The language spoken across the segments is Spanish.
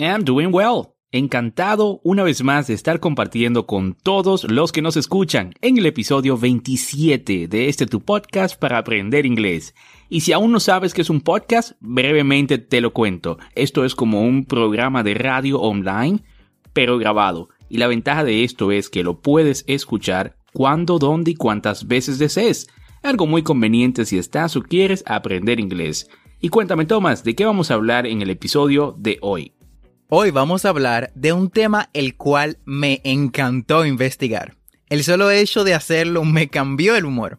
I'm doing well. Encantado una vez más de estar compartiendo con todos los que nos escuchan en el episodio 27 de este tu podcast para aprender inglés. Y si aún no sabes qué es un podcast, brevemente te lo cuento. Esto es como un programa de radio online, pero grabado. Y la ventaja de esto es que lo puedes escuchar cuando, dónde y cuántas veces desees. Algo muy conveniente si estás o quieres aprender inglés. Y cuéntame, Tomás, ¿de qué vamos a hablar en el episodio de hoy? Hoy vamos a hablar de un tema el cual me encantó investigar. El solo hecho de hacerlo me cambió el humor.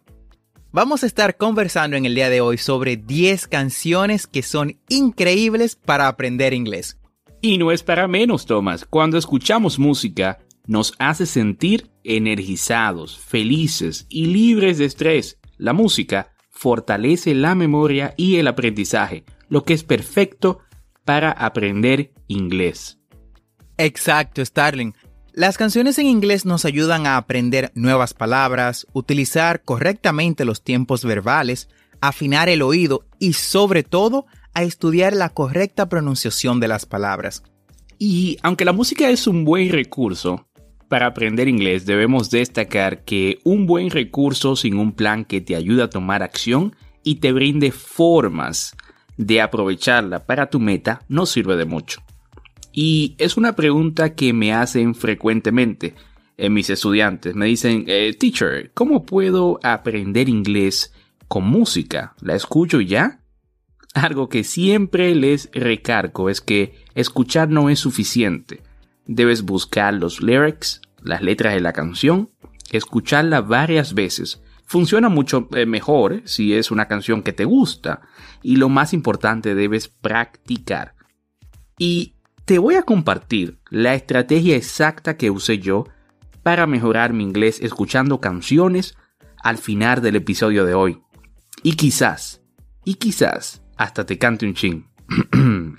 Vamos a estar conversando en el día de hoy sobre 10 canciones que son increíbles para aprender inglés. Y no es para menos, Thomas. Cuando escuchamos música, nos hace sentir energizados, felices y libres de estrés. La música fortalece la memoria y el aprendizaje, lo que es perfecto para aprender inglés. Exacto, Starling. Las canciones en inglés nos ayudan a aprender nuevas palabras, utilizar correctamente los tiempos verbales, afinar el oído y sobre todo a estudiar la correcta pronunciación de las palabras. Y aunque la música es un buen recurso para aprender inglés, debemos destacar que un buen recurso sin un plan que te ayude a tomar acción y te brinde formas de aprovecharla para tu meta no sirve de mucho. Y es una pregunta que me hacen frecuentemente en mis estudiantes. Me dicen, eh, teacher, ¿cómo puedo aprender inglés con música? ¿La escucho ya? Algo que siempre les recargo es que escuchar no es suficiente. Debes buscar los lyrics, las letras de la canción, escucharla varias veces funciona mucho eh, mejor si es una canción que te gusta. Y lo más importante, debes practicar. Y te voy a compartir la estrategia exacta que usé yo para mejorar mi inglés escuchando canciones al final del episodio de hoy. Y quizás, y quizás, hasta te cante un chin.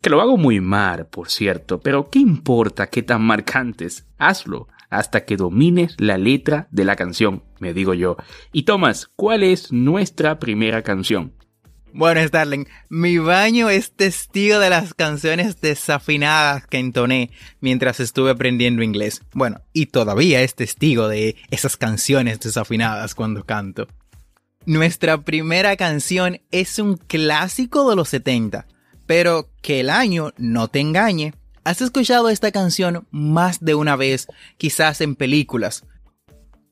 que lo hago muy mal, por cierto, pero ¿qué importa qué tan marcantes? Hazlo hasta que domines la letra de la canción, me digo yo. Y Tomás, ¿cuál es nuestra primera canción? Bueno, Starling, mi baño es testigo de las canciones desafinadas que entoné mientras estuve aprendiendo inglés. Bueno, y todavía es testigo de esas canciones desafinadas cuando canto. Nuestra primera canción es un clásico de los 70, pero que el año no te engañe. Has escuchado esta canción más de una vez, quizás en películas.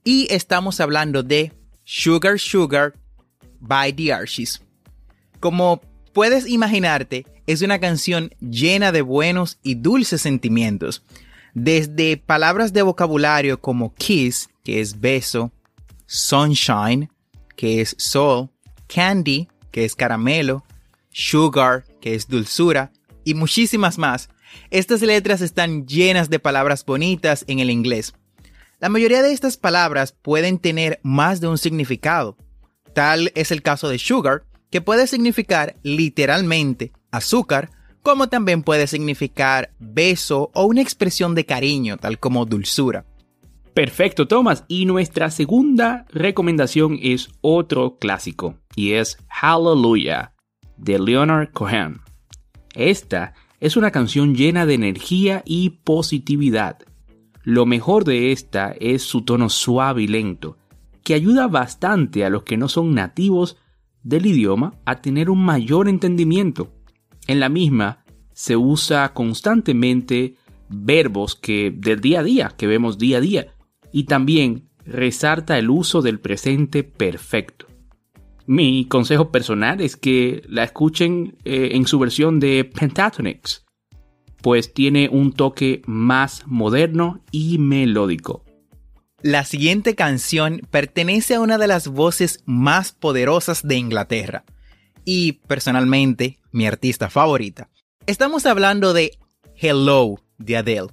Y estamos hablando de Sugar Sugar by The Archies. Como puedes imaginarte, es una canción llena de buenos y dulces sentimientos. Desde palabras de vocabulario como kiss, que es beso, sunshine, que es sol, candy, que es caramelo, sugar, que es dulzura, y muchísimas más estas letras están llenas de palabras bonitas en el inglés. La mayoría de estas palabras pueden tener más de un significado. Tal es el caso de sugar, que puede significar literalmente azúcar, como también puede significar beso o una expresión de cariño, tal como dulzura. Perfecto, Thomas. Y nuestra segunda recomendación es otro clásico, y es Hallelujah, de Leonard Cohen. Esta es una canción llena de energía y positividad. Lo mejor de esta es su tono suave y lento, que ayuda bastante a los que no son nativos del idioma a tener un mayor entendimiento. En la misma se usa constantemente verbos que del día a día, que vemos día a día, y también resalta el uso del presente perfecto. Mi consejo personal es que la escuchen eh, en su versión de Pentatonix, pues tiene un toque más moderno y melódico. La siguiente canción pertenece a una de las voces más poderosas de Inglaterra y personalmente mi artista favorita. Estamos hablando de Hello de Adele.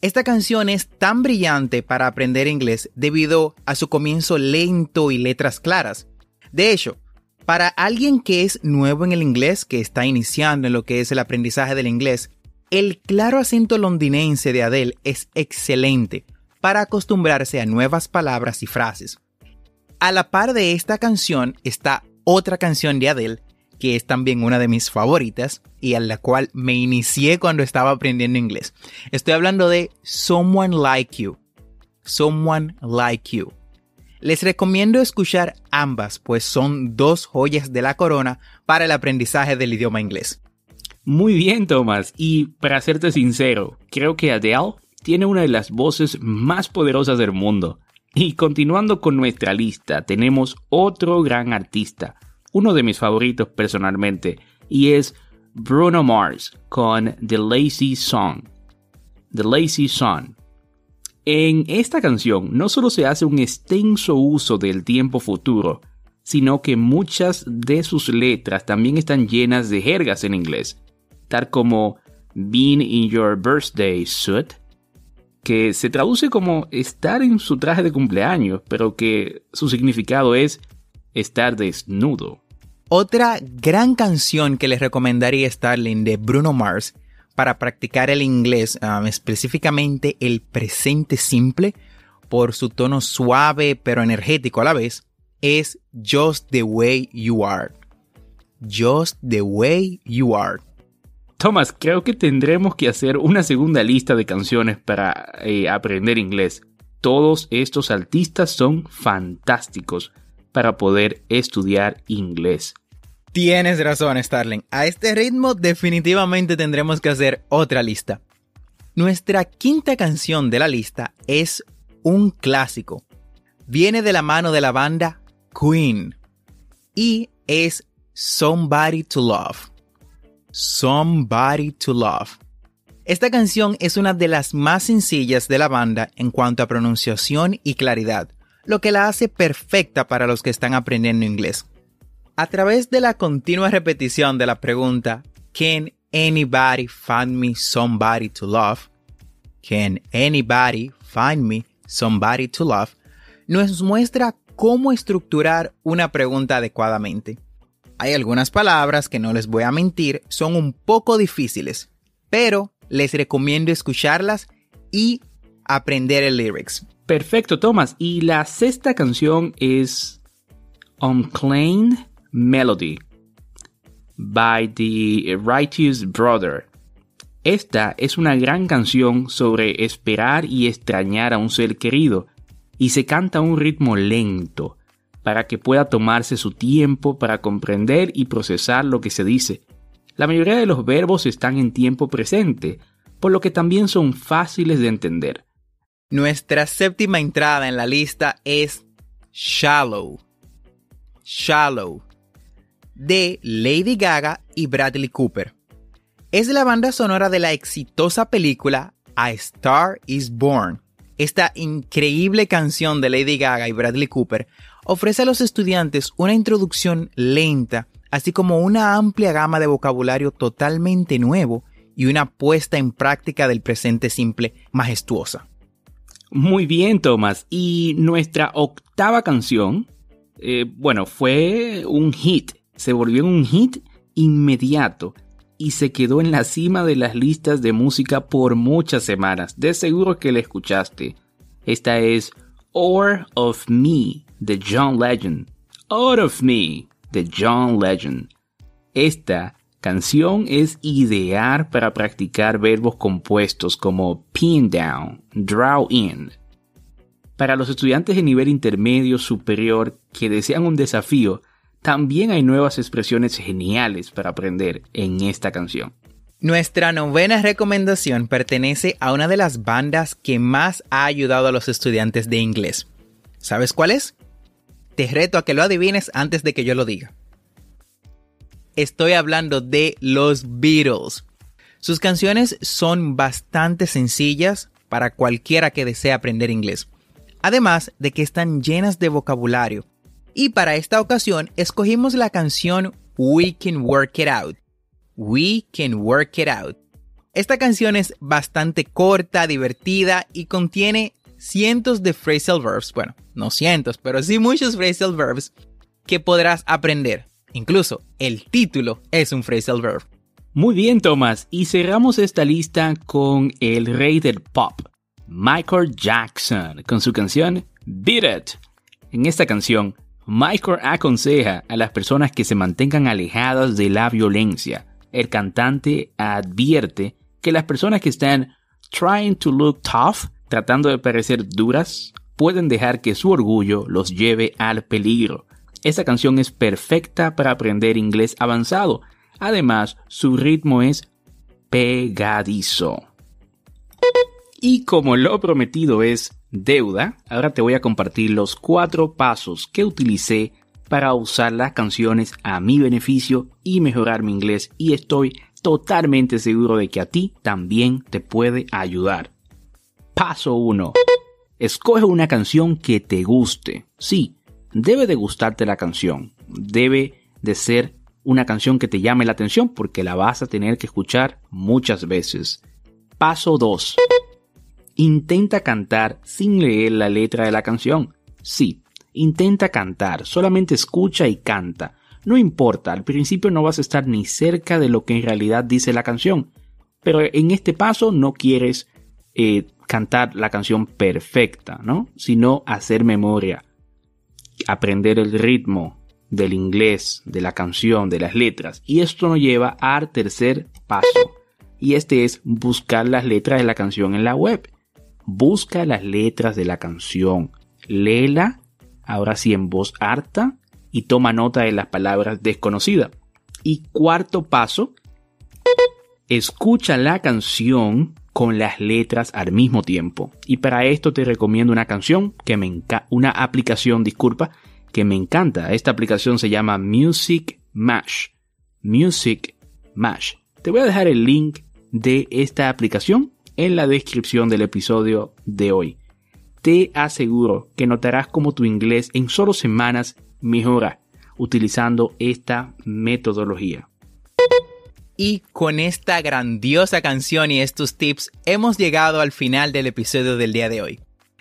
Esta canción es tan brillante para aprender inglés debido a su comienzo lento y letras claras. De hecho, para alguien que es nuevo en el inglés, que está iniciando en lo que es el aprendizaje del inglés, el claro acento londinense de Adele es excelente para acostumbrarse a nuevas palabras y frases. A la par de esta canción está otra canción de Adele que es también una de mis favoritas y a la cual me inicié cuando estaba aprendiendo inglés. Estoy hablando de Someone Like You. Someone Like You. Les recomiendo escuchar ambas, pues son dos joyas de la corona para el aprendizaje del idioma inglés. Muy bien, Thomas. Y para serte sincero, creo que Adele tiene una de las voces más poderosas del mundo. Y continuando con nuestra lista, tenemos otro gran artista, uno de mis favoritos personalmente, y es Bruno Mars con The Lazy Song. The Lazy Song. En esta canción no solo se hace un extenso uso del tiempo futuro, sino que muchas de sus letras también están llenas de jergas en inglés, tal como Being in Your Birthday Suit, que se traduce como estar en su traje de cumpleaños, pero que su significado es estar desnudo. Otra gran canción que les recomendaría Starling de Bruno Mars para practicar el inglés, um, específicamente el presente simple, por su tono suave pero energético a la vez, es Just the Way You Are. Just the Way You Are. Thomas, creo que tendremos que hacer una segunda lista de canciones para eh, aprender inglés. Todos estos artistas son fantásticos para poder estudiar inglés. Tienes razón, Starling. A este ritmo definitivamente tendremos que hacer otra lista. Nuestra quinta canción de la lista es un clásico. Viene de la mano de la banda Queen y es Somebody to Love. Somebody to Love. Esta canción es una de las más sencillas de la banda en cuanto a pronunciación y claridad, lo que la hace perfecta para los que están aprendiendo inglés. A través de la continua repetición de la pregunta Can anybody find me somebody to love? Can anybody find me somebody to love? nos muestra cómo estructurar una pregunta adecuadamente. Hay algunas palabras que no les voy a mentir, son un poco difíciles, pero les recomiendo escucharlas y aprender el lyrics. Perfecto, Thomas. Y la sexta canción es Unclaimed Melody by the Righteous Brother. Esta es una gran canción sobre esperar y extrañar a un ser querido, y se canta a un ritmo lento, para que pueda tomarse su tiempo para comprender y procesar lo que se dice. La mayoría de los verbos están en tiempo presente, por lo que también son fáciles de entender. Nuestra séptima entrada en la lista es Shallow. Shallow de Lady Gaga y Bradley Cooper. Es la banda sonora de la exitosa película A Star is Born. Esta increíble canción de Lady Gaga y Bradley Cooper ofrece a los estudiantes una introducción lenta, así como una amplia gama de vocabulario totalmente nuevo y una puesta en práctica del presente simple majestuosa. Muy bien, Thomas. Y nuestra octava canción, eh, bueno, fue un hit se volvió un hit inmediato y se quedó en la cima de las listas de música por muchas semanas. De seguro que la escuchaste. Esta es Or of Me de John Legend. Out of Me de John Legend. Esta canción es ideal para practicar verbos compuestos como pin down, draw in. Para los estudiantes de nivel intermedio superior que desean un desafío, también hay nuevas expresiones geniales para aprender en esta canción. Nuestra novena recomendación pertenece a una de las bandas que más ha ayudado a los estudiantes de inglés. ¿Sabes cuál es? Te reto a que lo adivines antes de que yo lo diga. Estoy hablando de los Beatles. Sus canciones son bastante sencillas para cualquiera que desee aprender inglés, además de que están llenas de vocabulario. Y para esta ocasión escogimos la canción We Can Work It Out. We Can Work It Out. Esta canción es bastante corta, divertida y contiene cientos de phrasal verbs, bueno, no cientos, pero sí muchos phrasal verbs que podrás aprender. Incluso el título es un phrasal verb. Muy bien, Thomas, y cerramos esta lista con el rey del pop, Michael Jackson, con su canción Beat It. En esta canción, Michael aconseja a las personas que se mantengan alejadas de la violencia. El cantante advierte que las personas que están trying to look tough tratando de parecer duras, pueden dejar que su orgullo los lleve al peligro. Esta canción es perfecta para aprender inglés avanzado. Además, su ritmo es pegadizo. Y como lo prometido es deuda, ahora te voy a compartir los cuatro pasos que utilicé para usar las canciones a mi beneficio y mejorar mi inglés y estoy totalmente seguro de que a ti también te puede ayudar. Paso 1. Escoge una canción que te guste. Sí, debe de gustarte la canción. Debe de ser una canción que te llame la atención porque la vas a tener que escuchar muchas veces. Paso 2. Intenta cantar sin leer la letra de la canción. Sí, intenta cantar, solamente escucha y canta. No importa, al principio no vas a estar ni cerca de lo que en realidad dice la canción, pero en este paso no quieres eh, cantar la canción perfecta, ¿no? Sino hacer memoria, aprender el ritmo del inglés, de la canción, de las letras. Y esto nos lleva al tercer paso. Y este es buscar las letras de la canción en la web. Busca las letras de la canción. Léela, ahora sí en voz harta, y toma nota de las palabras desconocidas. Y cuarto paso, escucha la canción con las letras al mismo tiempo. Y para esto te recomiendo una canción que me una aplicación, disculpa, que me encanta. Esta aplicación se llama Music Mash. Music Mash. Te voy a dejar el link de esta aplicación en la descripción del episodio de hoy. Te aseguro que notarás como tu inglés en solo semanas mejora utilizando esta metodología. Y con esta grandiosa canción y estos tips hemos llegado al final del episodio del día de hoy.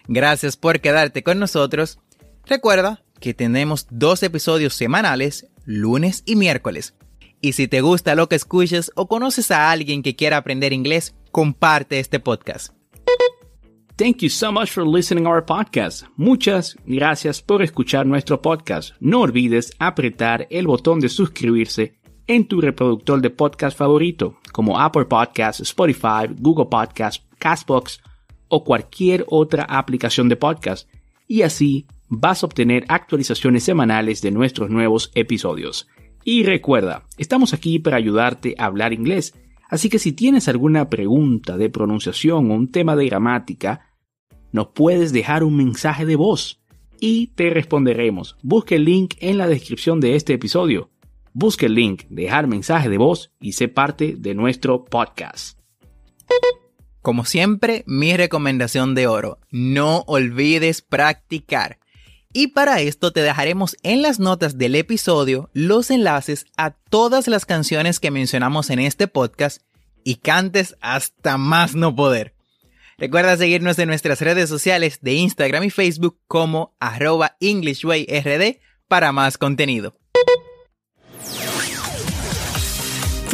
Gracias por quedarte con nosotros. Recuerda que tenemos dos episodios semanales, lunes y miércoles. Y si te gusta lo que escuchas o conoces a alguien que quiera aprender inglés, comparte este podcast. Thank you so much for listening our podcast. Muchas gracias por escuchar nuestro podcast. No olvides apretar el botón de suscribirse en tu reproductor de podcast favorito, como Apple Podcasts, Spotify, Google Podcasts, Castbox o cualquier otra aplicación de podcast, y así vas a obtener actualizaciones semanales de nuestros nuevos episodios. Y recuerda, estamos aquí para ayudarte a hablar inglés, así que si tienes alguna pregunta de pronunciación o un tema de gramática, nos puedes dejar un mensaje de voz y te responderemos. Busque el link en la descripción de este episodio. Busque el link, dejar mensaje de voz y sé parte de nuestro podcast. Como siempre, mi recomendación de oro, no olvides practicar. Y para esto te dejaremos en las notas del episodio los enlaces a todas las canciones que mencionamos en este podcast y cantes hasta más no poder. Recuerda seguirnos en nuestras redes sociales de Instagram y Facebook como arroba EnglishWayRD para más contenido.